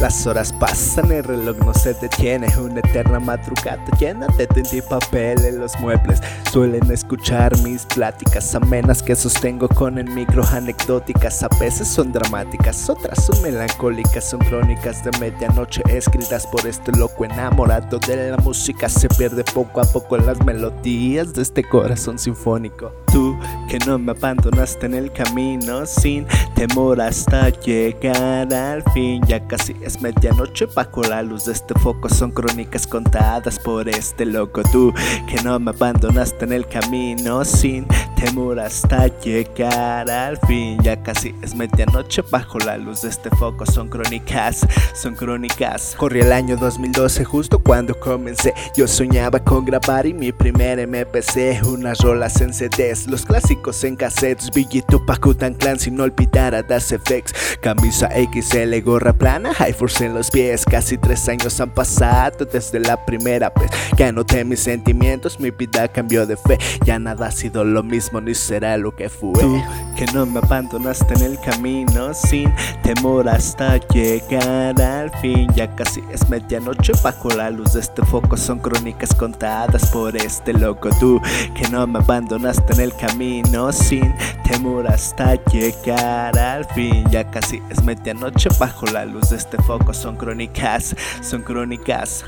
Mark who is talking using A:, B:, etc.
A: Las horas pasan, el reloj no se detiene. Una eterna madrugada llena de tinta papel en los muebles. Suelen escuchar mis pláticas amenas que sostengo con el micro anecdóticas. A veces son dramáticas, otras son melancólicas. Son crónicas de medianoche escritas por este loco enamorado de la música. Se pierde poco a poco en las melodías de este corazón sinfónico. Tú que no me abandonaste en el camino sin temor hasta llegar al fin. Ya casi es medianoche bajo la luz de este foco. Son crónicas contadas por este loco. Tú que no me abandonaste en el camino sin temor hasta llegar al fin. Ya casi es medianoche bajo la luz de este foco. Son crónicas, son crónicas. Corría el año 2012 justo cuando comencé. Yo soñaba con grabar y mi primer MPC. Unas rolas en CDs, los clásicos en cassettes. Billito Pacutan Clan sin olvidar a Das FX. Camisa XL, gorra plana, high force en los pies. Casi tres años han pasado desde la primera vez que anoté mis sentimientos. Mi vida cambió de fe. Ya nada ha sido lo mismo ni será lo que fue. Tú que no me abandonaste en el camino sin temor hasta llegar al fin. Ya casi es medianoche bajo la luz de este foco. Son crónicas contadas por este loco. Tú que no me abandonaste en el camino sin temor hasta llegar al fin. Ya casi es medianoche bajo la luz de este foco. Son crónicas, son crónicas.